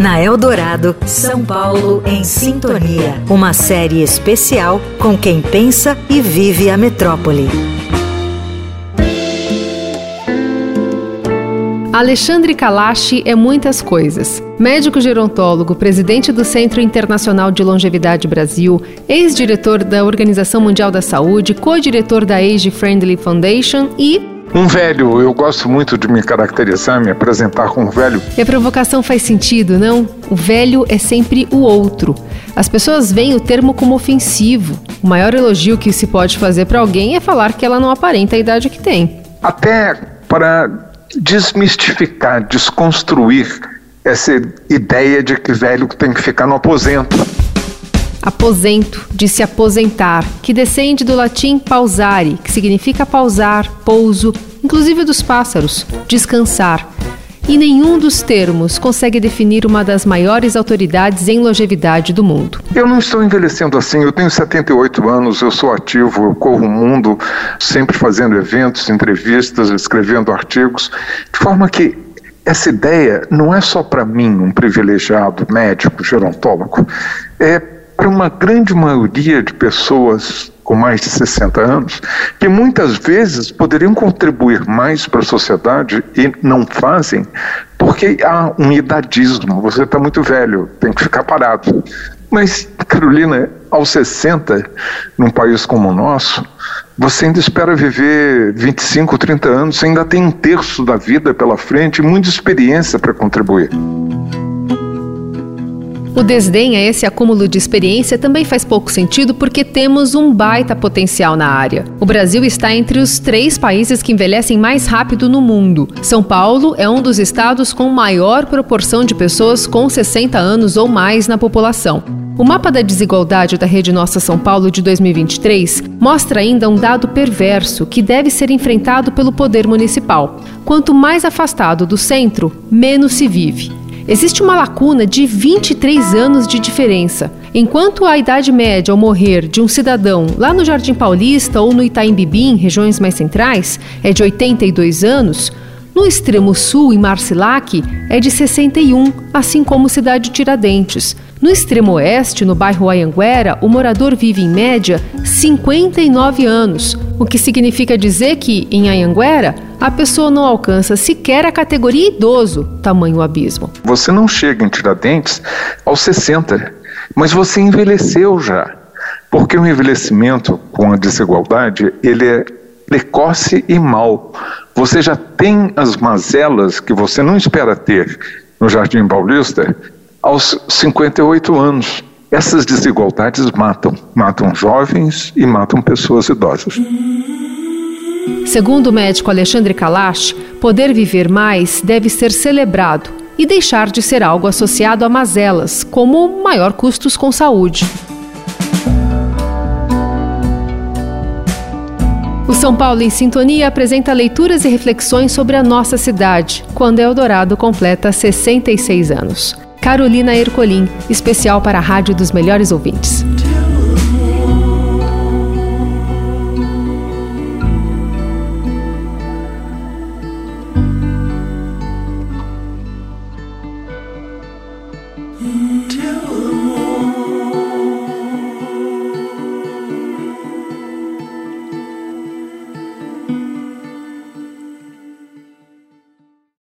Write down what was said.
Na Eldorado, São Paulo em Sintonia. Uma série especial com quem pensa e vive a metrópole. Alexandre Kalashi é muitas coisas. Médico gerontólogo, presidente do Centro Internacional de Longevidade Brasil, ex-diretor da Organização Mundial da Saúde, co-diretor da Age Friendly Foundation e um velho, eu gosto muito de me caracterizar, me apresentar como velho. E a provocação faz sentido, não? O velho é sempre o outro. As pessoas veem o termo como ofensivo. O maior elogio que se pode fazer para alguém é falar que ela não aparenta a idade que tem. Até para desmistificar, desconstruir essa ideia de que velho tem que ficar no aposento. Aposento, de se aposentar, que descende do latim pausare, que significa pausar, pouso, inclusive dos pássaros, descansar. E nenhum dos termos consegue definir uma das maiores autoridades em longevidade do mundo. Eu não estou envelhecendo assim, eu tenho 78 anos, eu sou ativo, eu corro o mundo, sempre fazendo eventos, entrevistas, escrevendo artigos, de forma que essa ideia não é só para mim, um privilegiado médico, gerontólogo, é para uma grande maioria de pessoas com mais de 60 anos, que muitas vezes poderiam contribuir mais para a sociedade e não fazem, porque há um idadismo, você está muito velho, tem que ficar parado. Mas, Carolina, aos 60, num país como o nosso, você ainda espera viver 25, 30 anos, você ainda tem um terço da vida pela frente e muita experiência para contribuir. O desdém a esse acúmulo de experiência também faz pouco sentido porque temos um baita potencial na área. O Brasil está entre os três países que envelhecem mais rápido no mundo. São Paulo é um dos estados com maior proporção de pessoas com 60 anos ou mais na população. O mapa da desigualdade da Rede Nossa São Paulo de 2023 mostra ainda um dado perverso que deve ser enfrentado pelo poder municipal. Quanto mais afastado do centro, menos se vive. Existe uma lacuna de 23 anos de diferença. Enquanto a idade média ao morrer de um cidadão lá no Jardim Paulista ou no Itaim Bibi, em regiões mais centrais, é de 82 anos, no extremo sul, em Marcilac, é de 61, assim como Cidade Tiradentes. No extremo oeste, no bairro Ayanguera, o morador vive em média 59 anos, o que significa dizer que, em Ayanguera, a pessoa não alcança sequer a categoria idoso, tamanho abismo. Você não chega em Tiradentes aos 60, mas você envelheceu já. Porque o envelhecimento com a desigualdade, ele é precoce e mal. Você já tem as mazelas que você não espera ter no Jardim Paulista aos 58 anos. Essas desigualdades matam, matam jovens e matam pessoas idosas. Segundo o médico Alexandre Kalash, poder viver mais deve ser celebrado e deixar de ser algo associado a mazelas, como maior custos com saúde. O São Paulo em Sintonia apresenta leituras e reflexões sobre a nossa cidade, quando Eldorado completa 66 anos. Carolina Ercolim, especial para a Rádio dos Melhores Ouvintes.